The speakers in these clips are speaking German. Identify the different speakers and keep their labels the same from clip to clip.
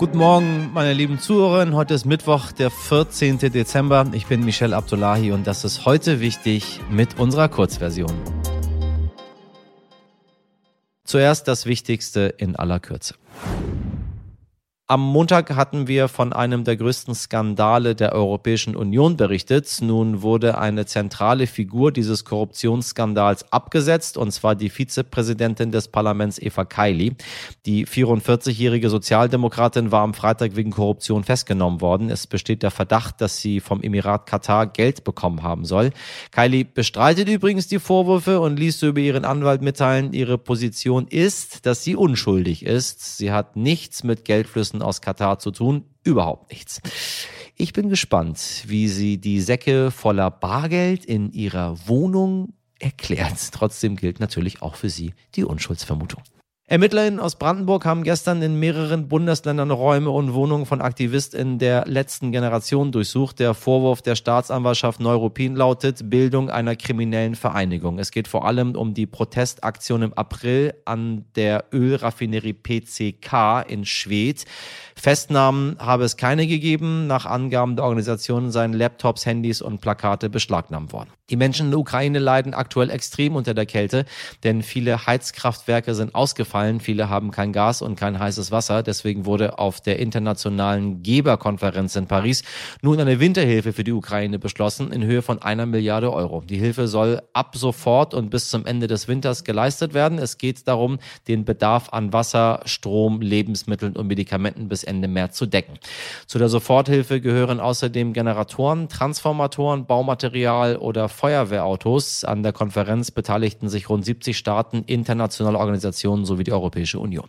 Speaker 1: Guten Morgen, meine lieben Zuhörerinnen. Heute ist Mittwoch, der 14. Dezember. Ich bin Michelle Abdullahi und das ist heute wichtig mit unserer Kurzversion. Zuerst das Wichtigste in aller Kürze. Am Montag hatten wir von einem der größten Skandale der Europäischen Union berichtet. Nun wurde eine zentrale Figur dieses Korruptionsskandals abgesetzt, und zwar die Vizepräsidentin des Parlaments Eva Kaili. Die 44-jährige Sozialdemokratin war am Freitag wegen Korruption festgenommen worden. Es besteht der Verdacht, dass sie vom Emirat Katar Geld bekommen haben soll. Kaili bestreitet übrigens die Vorwürfe und ließ über ihren Anwalt mitteilen, ihre Position ist, dass sie unschuldig ist. Sie hat nichts mit Geldflüssen Nachrichten aus Katar zu tun? Überhaupt nichts. Ich bin gespannt, wie sie die Säcke voller Bargeld in ihrer Wohnung erklärt. Trotzdem gilt natürlich auch für sie die Unschuldsvermutung. ErmittlerInnen aus Brandenburg haben gestern in mehreren Bundesländern Räume und Wohnungen von AktivistInnen der letzten Generation durchsucht. Der Vorwurf der Staatsanwaltschaft Neuruppin lautet Bildung einer kriminellen Vereinigung. Es geht vor allem um die Protestaktion im April an der Ölraffinerie PCK in Schwedt. Festnahmen habe es keine gegeben. Nach Angaben der Organisation seien Laptops, Handys und Plakate beschlagnahmt worden. Die Menschen in der Ukraine leiden aktuell extrem unter der Kälte, denn viele Heizkraftwerke sind ausgefallen. Viele haben kein Gas und kein heißes Wasser. Deswegen wurde auf der internationalen Geberkonferenz in Paris nun eine Winterhilfe für die Ukraine beschlossen in Höhe von einer Milliarde Euro. Die Hilfe soll ab sofort und bis zum Ende des Winters geleistet werden. Es geht darum, den Bedarf an Wasser, Strom, Lebensmitteln und Medikamenten bis Ende März zu decken. Zu der Soforthilfe gehören außerdem Generatoren, Transformatoren, Baumaterial oder Feuerwehrautos. An der Konferenz beteiligten sich rund 70 Staaten, internationale Organisationen sowie die Europäische Union.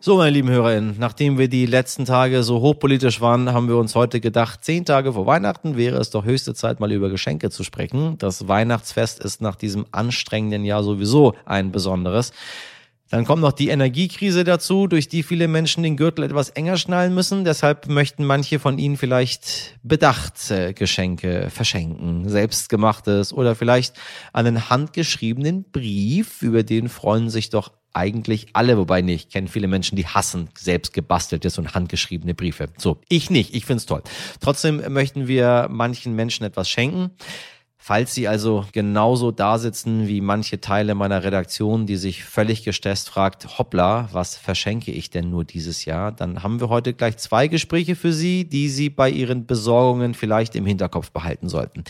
Speaker 1: So, meine lieben HörerInnen, nachdem wir die letzten Tage so hochpolitisch waren, haben wir uns heute gedacht, zehn Tage vor Weihnachten wäre es doch höchste Zeit, mal über Geschenke zu sprechen. Das Weihnachtsfest ist nach diesem anstrengenden Jahr sowieso ein besonderes. Dann kommt noch die Energiekrise dazu, durch die viele Menschen den Gürtel etwas enger schnallen müssen. Deshalb möchten manche von ihnen vielleicht bedacht Geschenke verschenken, selbstgemachtes oder vielleicht einen handgeschriebenen Brief, über den freuen sich doch eigentlich alle, wobei nicht, ich kenne viele Menschen, die hassen selbst gebasteltes und handgeschriebene Briefe. So, ich nicht, ich find's toll. Trotzdem möchten wir manchen Menschen etwas schenken. Falls Sie also genauso da sitzen wie manche Teile meiner Redaktion, die sich völlig gestresst fragt, hoppla, was verschenke ich denn nur dieses Jahr, dann haben wir heute gleich zwei Gespräche für Sie, die Sie bei Ihren Besorgungen vielleicht im Hinterkopf behalten sollten.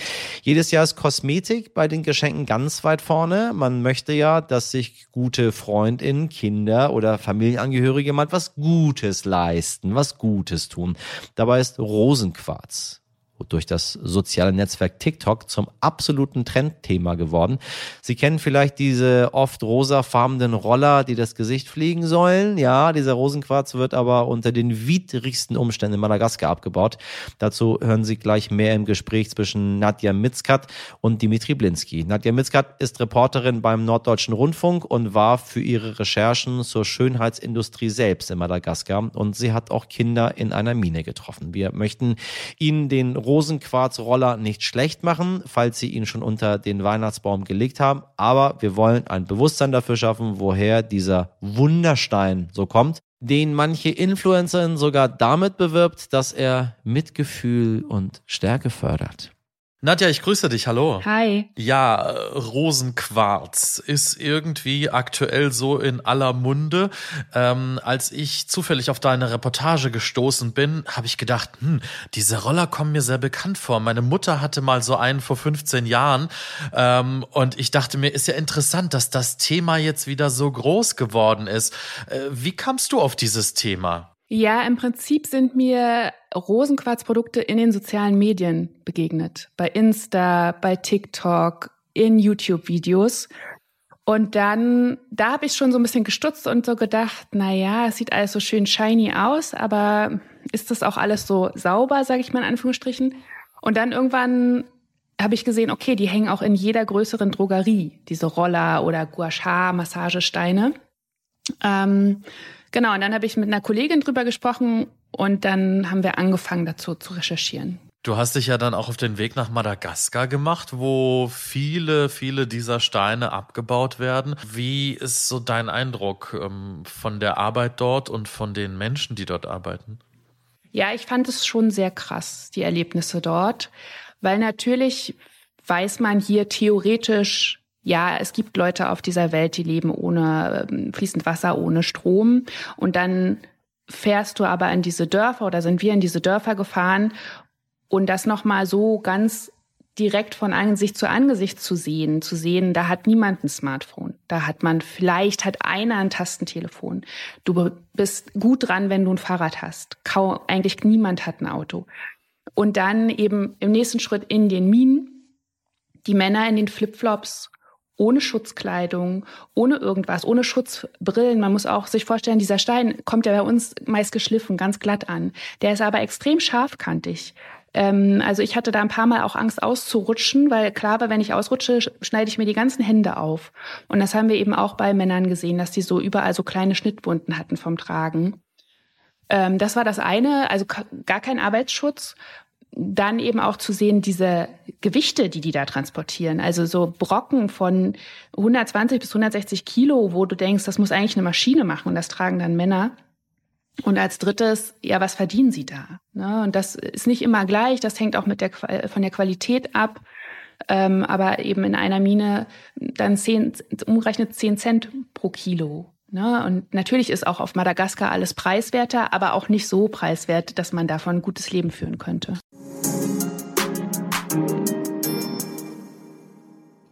Speaker 1: Jedes Jahr ist Kosmetik bei den Geschenken ganz weit vorne. Man möchte ja, dass sich gute Freundinnen, Kinder oder Familienangehörige mal was Gutes leisten, was Gutes tun. Dabei ist Rosenquarz durch das soziale Netzwerk TikTok zum absoluten Trendthema geworden. Sie kennen vielleicht diese oft rosafarbenen Roller, die das Gesicht fliegen sollen. Ja, dieser Rosenquarz wird aber unter den widrigsten Umständen in Madagaskar abgebaut. Dazu hören Sie gleich mehr im Gespräch zwischen Nadja Mitzkat und Dimitri Blinski. Nadja Mitzkat ist Reporterin beim Norddeutschen Rundfunk und war für ihre Recherchen zur Schönheitsindustrie selbst in Madagaskar und sie hat auch Kinder in einer Mine getroffen. Wir möchten Ihnen den Rosenquarzroller nicht schlecht machen, falls Sie ihn schon unter den Weihnachtsbaum gelegt haben. Aber wir wollen ein Bewusstsein dafür schaffen, woher dieser Wunderstein so kommt, den manche Influencerin sogar damit bewirbt, dass er Mitgefühl und Stärke fördert.
Speaker 2: Nadja, ich grüße dich, hallo.
Speaker 3: Hi.
Speaker 2: Ja, Rosenquarz ist irgendwie aktuell so in aller Munde. Ähm, als ich zufällig auf deine Reportage gestoßen bin, habe ich gedacht, hm, diese Roller kommen mir sehr bekannt vor. Meine Mutter hatte mal so einen vor 15 Jahren ähm, und ich dachte mir, ist ja interessant, dass das Thema jetzt wieder so groß geworden ist. Äh, wie kamst du auf dieses Thema?
Speaker 3: Ja, im Prinzip sind mir Rosenquarzprodukte in den sozialen Medien begegnet. Bei Insta, bei TikTok, in YouTube-Videos. Und dann, da habe ich schon so ein bisschen gestutzt und so gedacht, na ja, es sieht alles so schön shiny aus, aber ist das auch alles so sauber, sage ich mal in Anführungsstrichen? Und dann irgendwann habe ich gesehen, okay, die hängen auch in jeder größeren Drogerie, diese Roller oder Gua Sha Massagesteine. Ähm, Genau, und dann habe ich mit einer Kollegin drüber gesprochen und dann haben wir angefangen dazu zu recherchieren.
Speaker 2: Du hast dich ja dann auch auf den Weg nach Madagaskar gemacht, wo viele, viele dieser Steine abgebaut werden. Wie ist so dein Eindruck ähm, von der Arbeit dort und von den Menschen, die dort arbeiten?
Speaker 3: Ja, ich fand es schon sehr krass, die Erlebnisse dort, weil natürlich weiß man hier theoretisch, ja, es gibt Leute auf dieser Welt, die leben ohne ähm, fließend Wasser, ohne Strom. Und dann fährst du aber in diese Dörfer oder sind wir in diese Dörfer gefahren und das nochmal so ganz direkt von Angesicht zu Angesicht zu sehen, zu sehen, da hat niemand ein Smartphone. Da hat man, vielleicht hat einer ein Tastentelefon. Du bist gut dran, wenn du ein Fahrrad hast. Kaum, eigentlich niemand hat ein Auto. Und dann eben im nächsten Schritt in den Minen, die Männer in den Flipflops ohne Schutzkleidung, ohne irgendwas, ohne Schutzbrillen. Man muss auch sich vorstellen, dieser Stein kommt ja bei uns meist geschliffen, ganz glatt an. Der ist aber extrem scharfkantig. Ähm, also ich hatte da ein paar Mal auch Angst auszurutschen, weil klar war, wenn ich ausrutsche, schneide ich mir die ganzen Hände auf. Und das haben wir eben auch bei Männern gesehen, dass die so überall so kleine Schnittwunden hatten vom Tragen. Ähm, das war das eine, also gar kein Arbeitsschutz dann eben auch zu sehen, diese Gewichte, die die da transportieren, also so Brocken von 120 bis 160 Kilo, wo du denkst, das muss eigentlich eine Maschine machen und das tragen dann Männer. Und als drittes, ja, was verdienen sie da? Ne? Und das ist nicht immer gleich, das hängt auch mit der, von der Qualität ab. Ähm, aber eben in einer Mine dann zehn, umgerechnet 10 Cent pro Kilo. Ne? Und natürlich ist auch auf Madagaskar alles preiswerter, aber auch nicht so preiswert, dass man davon ein gutes Leben führen könnte.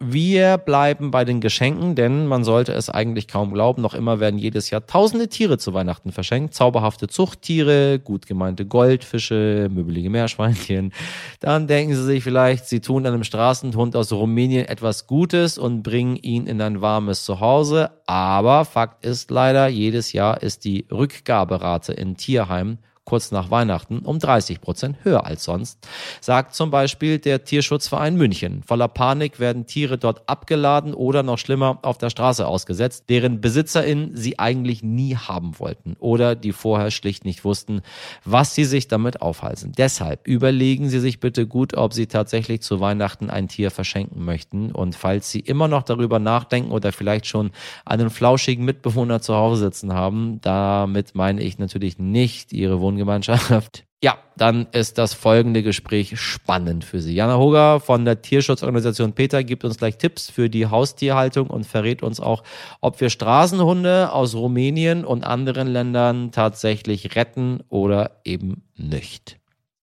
Speaker 1: Wir bleiben bei den Geschenken, denn man sollte es eigentlich kaum glauben, noch immer werden jedes Jahr tausende Tiere zu Weihnachten verschenkt. Zauberhafte Zuchttiere, gut gemeinte Goldfische, möbelige Meerschweinchen. Dann denken Sie sich vielleicht, Sie tun einem Straßenhund aus Rumänien etwas Gutes und bringen ihn in ein warmes Zuhause. Aber Fakt ist leider, jedes Jahr ist die Rückgaberate in Tierheimen kurz nach Weihnachten um 30 Prozent höher als sonst, sagt zum Beispiel der Tierschutzverein München. Voller Panik werden Tiere dort abgeladen oder noch schlimmer auf der Straße ausgesetzt, deren BesitzerInnen sie eigentlich nie haben wollten oder die vorher schlicht nicht wussten, was sie sich damit aufhalsen. Deshalb überlegen Sie sich bitte gut, ob Sie tatsächlich zu Weihnachten ein Tier verschenken möchten und falls Sie immer noch darüber nachdenken oder vielleicht schon einen flauschigen Mitbewohner zu Hause sitzen haben, damit meine ich natürlich nicht Ihre Wohnung Wohngemeinschaft. Ja, dann ist das folgende Gespräch spannend für Sie. Jana Hoger von der Tierschutzorganisation Peter gibt uns gleich Tipps für die Haustierhaltung und verrät uns auch, ob wir Straßenhunde aus Rumänien und anderen Ländern tatsächlich retten oder eben nicht.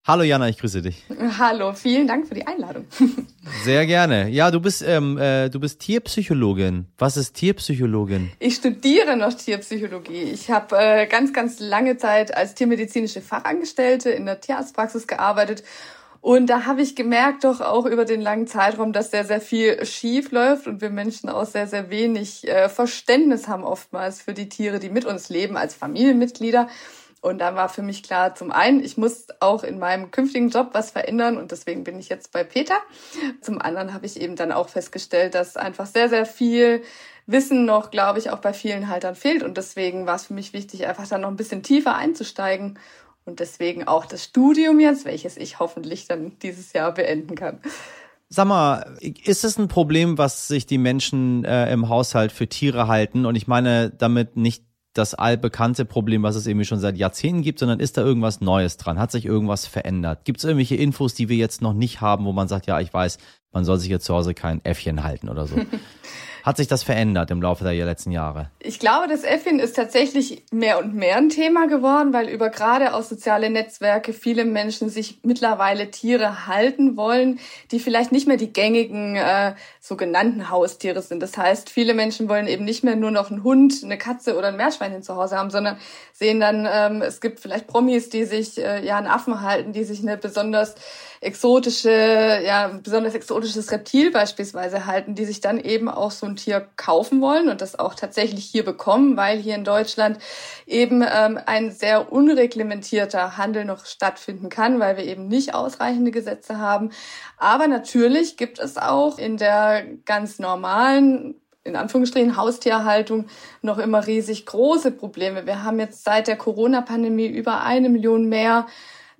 Speaker 1: Hallo Jana, ich grüße dich.
Speaker 4: Hallo, vielen Dank für die Einladung.
Speaker 1: Sehr gerne. Ja, du bist ähm, äh, du bist Tierpsychologin. Was ist Tierpsychologin?
Speaker 4: Ich studiere noch Tierpsychologie. Ich habe äh, ganz ganz lange Zeit als tiermedizinische Fachangestellte in der Tierarztpraxis gearbeitet und da habe ich gemerkt, doch auch über den langen Zeitraum, dass sehr, sehr viel schief läuft und wir Menschen auch sehr, sehr wenig äh, Verständnis haben oftmals für die Tiere, die mit uns leben als Familienmitglieder. Und dann war für mich klar, zum einen, ich muss auch in meinem künftigen Job was verändern und deswegen bin ich jetzt bei Peter. Zum anderen habe ich eben dann auch festgestellt, dass einfach sehr, sehr viel Wissen noch, glaube ich, auch bei vielen Haltern fehlt. Und deswegen war es für mich wichtig, einfach dann noch ein bisschen tiefer einzusteigen. Und deswegen auch das Studium jetzt, welches ich hoffentlich dann dieses Jahr beenden kann.
Speaker 1: Sag mal, ist es ein Problem, was sich die Menschen äh, im Haushalt für Tiere halten? Und ich meine damit nicht das allbekannte Problem, was es irgendwie schon seit Jahrzehnten gibt, sondern ist da irgendwas Neues dran? Hat sich irgendwas verändert? Gibt es irgendwelche Infos, die wir jetzt noch nicht haben, wo man sagt, ja, ich weiß, man soll sich jetzt zu Hause kein Äffchen halten oder so? Hat sich das verändert im Laufe der letzten Jahre?
Speaker 4: Ich glaube, das Äffchen ist tatsächlich mehr und mehr ein Thema geworden, weil über gerade aus soziale Netzwerke viele Menschen sich mittlerweile Tiere halten wollen, die vielleicht nicht mehr die gängigen äh, sogenannten Haustiere sind. Das heißt, viele Menschen wollen eben nicht mehr nur noch einen Hund, eine Katze oder ein Meerschweinchen zu Hause haben, sondern sehen dann, ähm, es gibt vielleicht Promis, die sich äh, ja einen Affen halten, die sich eine besonders exotische, ja, besonders exotisches Reptil beispielsweise halten, die sich dann eben auch so ein Tier kaufen wollen und das auch tatsächlich hier bekommen, weil hier in Deutschland eben ähm, ein sehr unreglementierter Handel noch stattfinden kann, weil wir eben nicht ausreichende Gesetze haben. Aber natürlich gibt es auch in der ganz normalen in Anführungsstrichen Haustierhaltung noch immer riesig große Probleme. Wir haben jetzt seit der Corona-Pandemie über eine Million mehr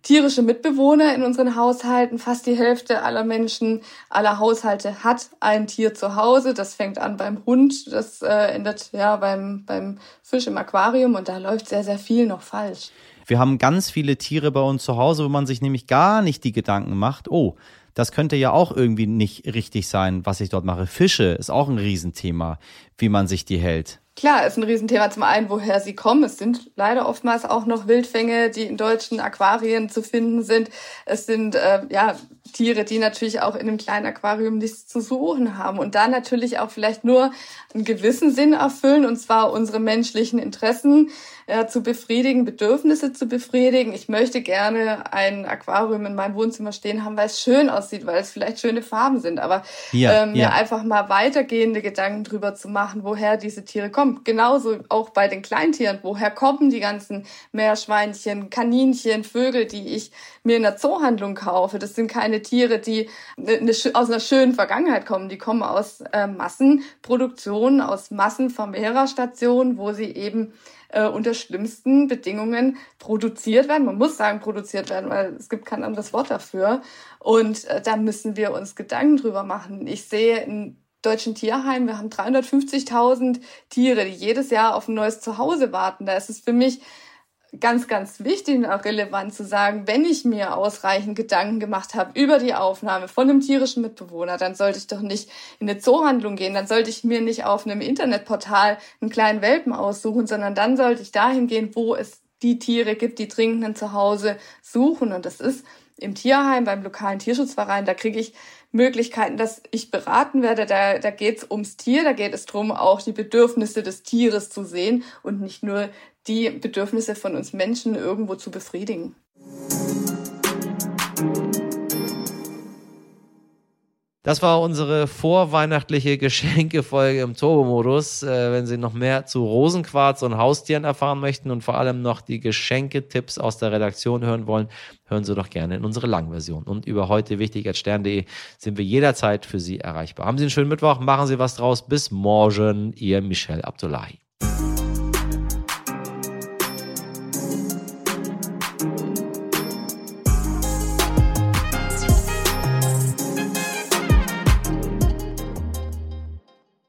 Speaker 4: tierische Mitbewohner in unseren Haushalten. Fast die Hälfte aller Menschen, aller Haushalte hat ein Tier zu Hause. Das fängt an beim Hund, das äh, endet ja beim, beim Fisch im Aquarium und da läuft sehr, sehr viel noch falsch.
Speaker 1: Wir haben ganz viele Tiere bei uns zu Hause, wo man sich nämlich gar nicht die Gedanken macht, oh, das könnte ja auch irgendwie nicht richtig sein, was ich dort mache. Fische ist auch ein Riesenthema, wie man sich die hält.
Speaker 4: Klar, ist ein Riesenthema zum einen, woher sie kommen. Es sind leider oftmals auch noch Wildfänge, die in deutschen Aquarien zu finden sind. Es sind äh, ja Tiere, die natürlich auch in einem kleinen Aquarium nichts zu suchen haben und da natürlich auch vielleicht nur einen gewissen Sinn erfüllen, und zwar unsere menschlichen Interessen ja, zu befriedigen, Bedürfnisse zu befriedigen. Ich möchte gerne ein Aquarium in meinem Wohnzimmer stehen haben, weil es schön aussieht, weil es vielleicht schöne Farben sind, aber ja, ähm, ja. mir einfach mal weitergehende Gedanken drüber zu machen, woher diese Tiere kommen. Genauso auch bei den Kleintieren, woher kommen die ganzen Meerschweinchen, Kaninchen, Vögel, die ich mir in der Zoohandlung kaufe. Das sind keine Tiere, die eine, aus einer schönen Vergangenheit kommen. Die kommen aus äh, Massenproduktionen, aus Massenvermehrerstationen, wo sie eben äh, unter schlimmsten Bedingungen produziert werden. Man muss sagen, produziert werden, weil es gibt kein anderes Wort dafür. Und äh, da müssen wir uns Gedanken drüber machen. Ich sehe in deutschen Tierheim, wir haben 350.000 Tiere, die jedes Jahr auf ein neues Zuhause warten. Da ist es für mich ganz, ganz wichtig und auch relevant zu sagen, wenn ich mir ausreichend Gedanken gemacht habe über die Aufnahme von einem tierischen Mitbewohner, dann sollte ich doch nicht in eine Zoohandlung gehen, dann sollte ich mir nicht auf einem Internetportal einen kleinen Welpen aussuchen, sondern dann sollte ich dahin gehen, wo es die Tiere gibt, die dringend ein Zuhause suchen. Und das ist im Tierheim, beim lokalen Tierschutzverein, da kriege ich Möglichkeiten, dass ich beraten werde. Da, da geht es ums Tier, da geht es darum, auch die Bedürfnisse des Tieres zu sehen und nicht nur die Bedürfnisse von uns Menschen irgendwo zu befriedigen.
Speaker 1: Das war unsere vorweihnachtliche Geschenkefolge im Turbo-Modus. Äh, wenn Sie noch mehr zu Rosenquarz und Haustieren erfahren möchten und vor allem noch die Geschenketipps aus der Redaktion hören wollen, hören Sie doch gerne in unsere Langversion. Und über heute wichtig als stern.de sind wir jederzeit für Sie erreichbar. Haben Sie einen schönen Mittwoch, machen Sie was draus. Bis morgen, Ihr Michel Abdullahi.